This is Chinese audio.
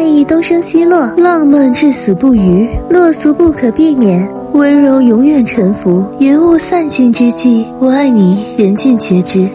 爱意东升西落浪漫至死不渝落俗不可避免温柔永远沉浮云雾散尽之际我爱你人尽皆知。